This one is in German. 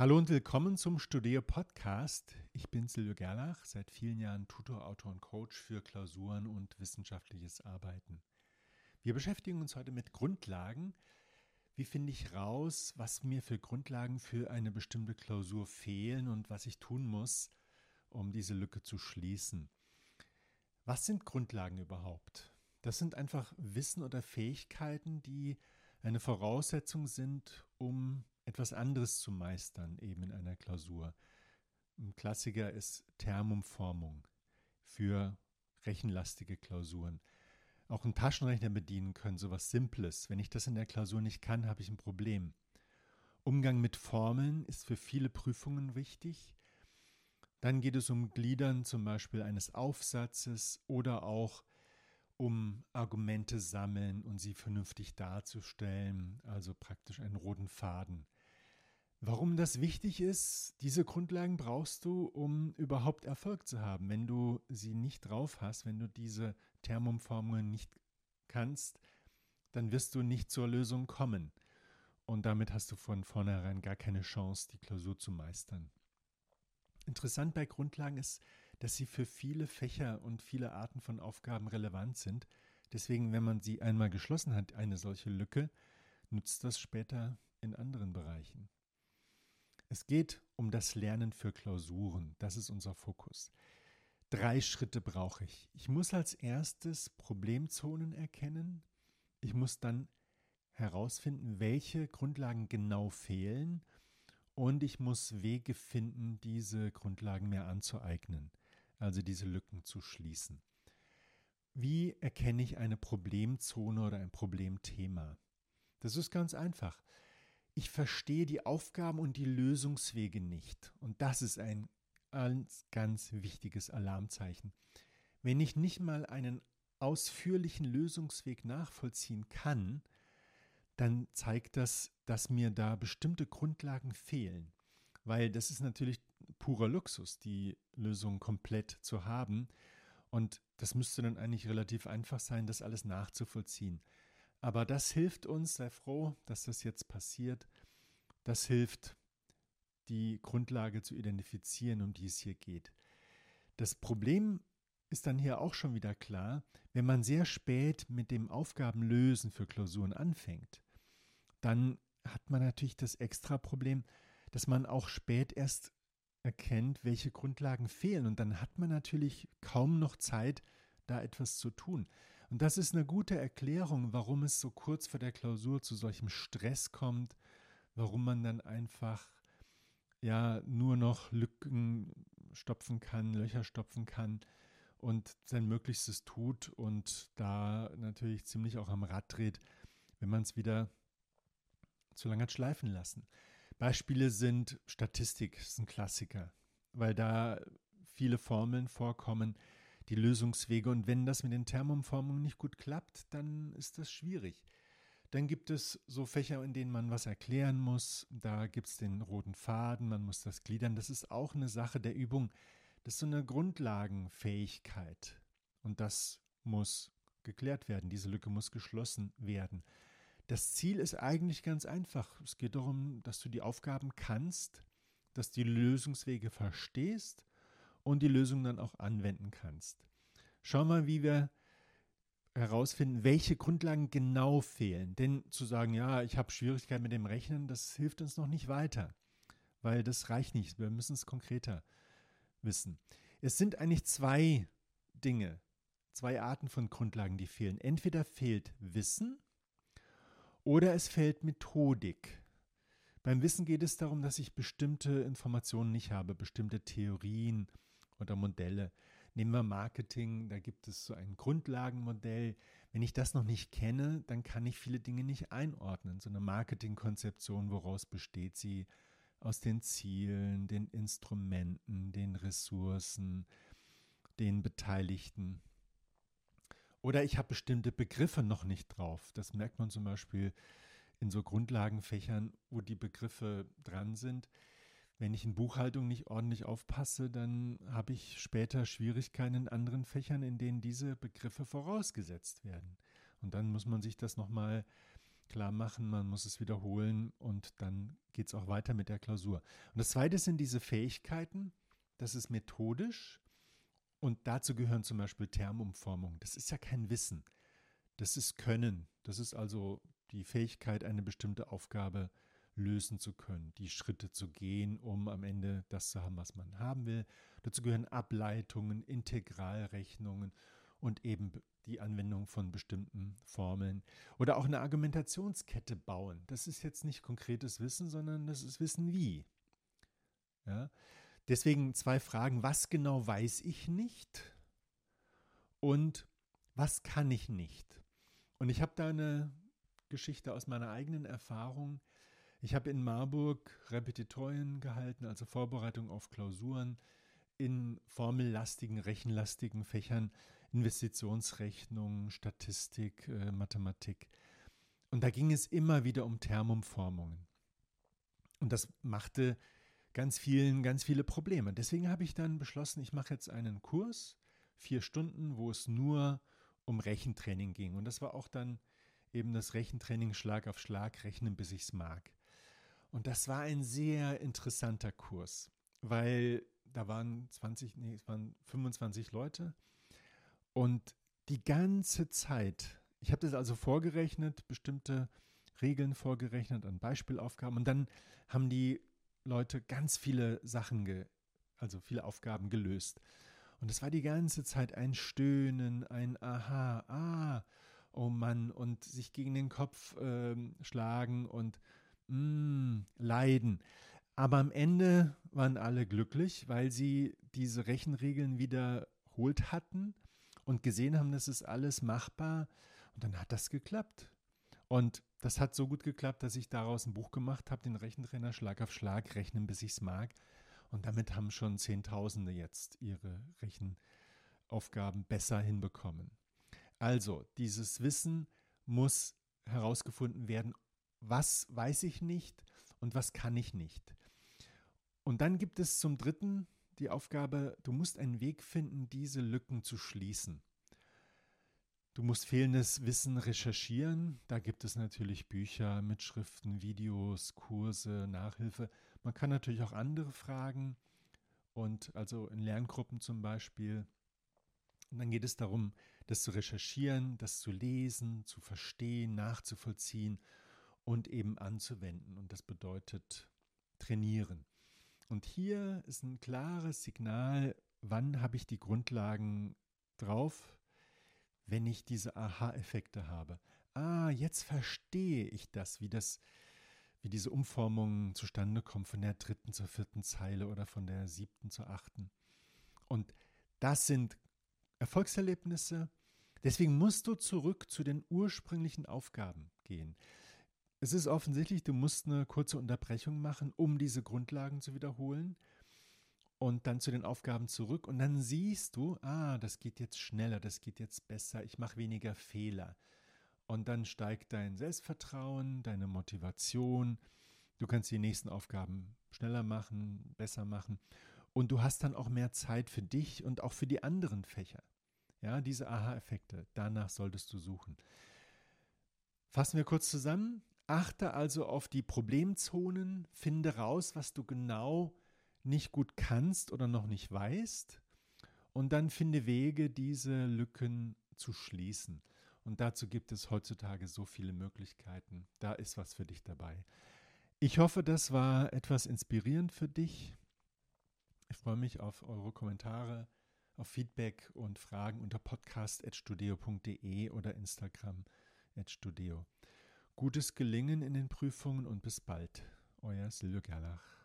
Hallo und willkommen zum Studio Podcast. Ich bin Silvio Gerlach, seit vielen Jahren Tutor, Autor und Coach für Klausuren und wissenschaftliches Arbeiten. Wir beschäftigen uns heute mit Grundlagen. Wie finde ich raus, was mir für Grundlagen für eine bestimmte Klausur fehlen und was ich tun muss, um diese Lücke zu schließen? Was sind Grundlagen überhaupt? Das sind einfach Wissen oder Fähigkeiten, die eine Voraussetzung sind, um etwas anderes zu meistern, eben in einer Klausur. Ein Klassiker ist Thermumformung für rechenlastige Klausuren. Auch ein Taschenrechner bedienen können, sowas Simples. Wenn ich das in der Klausur nicht kann, habe ich ein Problem. Umgang mit Formeln ist für viele Prüfungen wichtig. Dann geht es um Gliedern zum Beispiel eines Aufsatzes oder auch um Argumente sammeln und sie vernünftig darzustellen, also praktisch einen roten Faden. Warum das wichtig ist, diese Grundlagen brauchst du, um überhaupt Erfolg zu haben. Wenn du sie nicht drauf hast, wenn du diese Thermumformungen nicht kannst, dann wirst du nicht zur Lösung kommen. Und damit hast du von vornherein gar keine Chance, die Klausur zu meistern. Interessant bei Grundlagen ist, dass sie für viele Fächer und viele Arten von Aufgaben relevant sind. Deswegen, wenn man sie einmal geschlossen hat, eine solche Lücke, nutzt das später in anderen Bereichen. Es geht um das Lernen für Klausuren. Das ist unser Fokus. Drei Schritte brauche ich. Ich muss als erstes Problemzonen erkennen. Ich muss dann herausfinden, welche Grundlagen genau fehlen und ich muss Wege finden, diese Grundlagen mir anzueignen, also diese Lücken zu schließen. Wie erkenne ich eine Problemzone oder ein Problemthema? Das ist ganz einfach. Ich verstehe die Aufgaben und die Lösungswege nicht. Und das ist ein ganz, ganz wichtiges Alarmzeichen. Wenn ich nicht mal einen ausführlichen Lösungsweg nachvollziehen kann, dann zeigt das, dass mir da bestimmte Grundlagen fehlen. Weil das ist natürlich purer Luxus, die Lösung komplett zu haben. Und das müsste dann eigentlich relativ einfach sein, das alles nachzuvollziehen. Aber das hilft uns, sei froh, dass das jetzt passiert. Das hilft, die Grundlage zu identifizieren, um die es hier geht. Das Problem ist dann hier auch schon wieder klar, wenn man sehr spät mit dem Aufgabenlösen für Klausuren anfängt dann hat man natürlich das extra Problem, dass man auch spät erst erkennt, welche Grundlagen fehlen. Und dann hat man natürlich kaum noch Zeit, da etwas zu tun. Und das ist eine gute Erklärung, warum es so kurz vor der Klausur zu solchem Stress kommt, warum man dann einfach ja nur noch Lücken stopfen kann, Löcher stopfen kann und sein Möglichstes tut und da natürlich ziemlich auch am Rad dreht, wenn man es wieder zu lange hat schleifen lassen. Beispiele sind Statistik, das ist ein Klassiker, weil da viele Formeln vorkommen, die Lösungswege und wenn das mit den Thermumformungen nicht gut klappt, dann ist das schwierig. Dann gibt es so Fächer, in denen man was erklären muss. Da gibt es den roten Faden, man muss das gliedern. Das ist auch eine Sache der Übung. Das ist so eine Grundlagenfähigkeit. Und das muss geklärt werden. Diese Lücke muss geschlossen werden. Das Ziel ist eigentlich ganz einfach. Es geht darum, dass du die Aufgaben kannst, dass du die Lösungswege verstehst und die Lösung dann auch anwenden kannst. Schau mal, wie wir herausfinden, welche Grundlagen genau fehlen. Denn zu sagen, ja, ich habe Schwierigkeiten mit dem Rechnen, das hilft uns noch nicht weiter, weil das reicht nicht. Wir müssen es konkreter wissen. Es sind eigentlich zwei Dinge, zwei Arten von Grundlagen, die fehlen. Entweder fehlt Wissen oder es fehlt Methodik. Beim Wissen geht es darum, dass ich bestimmte Informationen nicht habe, bestimmte Theorien oder Modelle. Nehmen wir Marketing, da gibt es so ein Grundlagenmodell. Wenn ich das noch nicht kenne, dann kann ich viele Dinge nicht einordnen. So eine Marketingkonzeption, woraus besteht sie? Aus den Zielen, den Instrumenten, den Ressourcen, den Beteiligten. Oder ich habe bestimmte Begriffe noch nicht drauf. Das merkt man zum Beispiel in so Grundlagenfächern, wo die Begriffe dran sind. Wenn ich in Buchhaltung nicht ordentlich aufpasse, dann habe ich später Schwierigkeiten in anderen Fächern, in denen diese Begriffe vorausgesetzt werden. Und dann muss man sich das nochmal klar machen, man muss es wiederholen und dann geht es auch weiter mit der Klausur. Und das Zweite sind diese Fähigkeiten, das ist methodisch und dazu gehören zum Beispiel Termumformung. Das ist ja kein Wissen, das ist Können. Das ist also die Fähigkeit, eine bestimmte Aufgabe lösen zu können, die Schritte zu gehen, um am Ende das zu haben, was man haben will. Dazu gehören Ableitungen, Integralrechnungen und eben die Anwendung von bestimmten Formeln oder auch eine Argumentationskette bauen. Das ist jetzt nicht konkretes Wissen, sondern das ist Wissen wie. Ja? Deswegen zwei Fragen, was genau weiß ich nicht und was kann ich nicht? Und ich habe da eine Geschichte aus meiner eigenen Erfahrung. Ich habe in Marburg Repetitorien gehalten, also Vorbereitung auf Klausuren in formellastigen, rechenlastigen Fächern, Investitionsrechnung, Statistik, äh, Mathematik. Und da ging es immer wieder um Thermumformungen. Und das machte ganz vielen, ganz viele Probleme. Deswegen habe ich dann beschlossen, ich mache jetzt einen Kurs, vier Stunden, wo es nur um Rechentraining ging. Und das war auch dann eben das Rechentraining Schlag auf Schlag, rechnen bis ich es mag. Und das war ein sehr interessanter Kurs, weil da waren 20, nee, es waren 25 Leute und die ganze Zeit, ich habe das also vorgerechnet, bestimmte Regeln vorgerechnet an Beispielaufgaben und dann haben die Leute ganz viele Sachen, ge, also viele Aufgaben gelöst. Und es war die ganze Zeit ein Stöhnen, ein Aha, ah, oh Mann, und sich gegen den Kopf äh, schlagen und mm, leiden. Aber am Ende waren alle glücklich, weil sie diese Rechenregeln wiederholt hatten und gesehen haben, das ist alles machbar. Und dann hat das geklappt. Und das hat so gut geklappt, dass ich daraus ein Buch gemacht habe, den Rechentrainer Schlag auf Schlag, rechnen bis ich es mag. Und damit haben schon Zehntausende jetzt ihre Rechenaufgaben besser hinbekommen. Also, dieses Wissen muss herausgefunden werden, was weiß ich nicht und was kann ich nicht. Und dann gibt es zum Dritten die Aufgabe, du musst einen Weg finden, diese Lücken zu schließen. Du musst fehlendes Wissen recherchieren. Da gibt es natürlich Bücher, Mitschriften, Videos, Kurse, Nachhilfe. Man kann natürlich auch andere fragen und also in Lerngruppen zum Beispiel. Und dann geht es darum, das zu recherchieren, das zu lesen, zu verstehen, nachzuvollziehen und eben anzuwenden. Und das bedeutet trainieren. Und hier ist ein klares Signal, wann habe ich die Grundlagen drauf, wenn ich diese Aha-Effekte habe. Ah, jetzt verstehe ich das, wie das, wie diese Umformungen zustande kommen von der dritten zur vierten Zeile oder von der siebten zur achten. Und das sind Erfolgserlebnisse. Deswegen musst du zurück zu den ursprünglichen Aufgaben gehen. Es ist offensichtlich, du musst eine kurze Unterbrechung machen, um diese Grundlagen zu wiederholen und dann zu den Aufgaben zurück und dann siehst du, ah, das geht jetzt schneller, das geht jetzt besser, ich mache weniger Fehler. Und dann steigt dein Selbstvertrauen, deine Motivation, du kannst die nächsten Aufgaben schneller machen, besser machen und du hast dann auch mehr Zeit für dich und auch für die anderen Fächer. Ja, diese Aha-Effekte, danach solltest du suchen. Fassen wir kurz zusammen. Achte also auf die Problemzonen, finde raus, was du genau nicht gut kannst oder noch nicht weißt und dann finde Wege, diese Lücken zu schließen. Und dazu gibt es heutzutage so viele Möglichkeiten. Da ist was für dich dabei. Ich hoffe, das war etwas inspirierend für dich. Ich freue mich auf eure Kommentare, auf Feedback und Fragen unter podcast.studio.de oder Instagram.studio. Gutes Gelingen in den Prüfungen und bis bald. Euer Silvio Gerlach.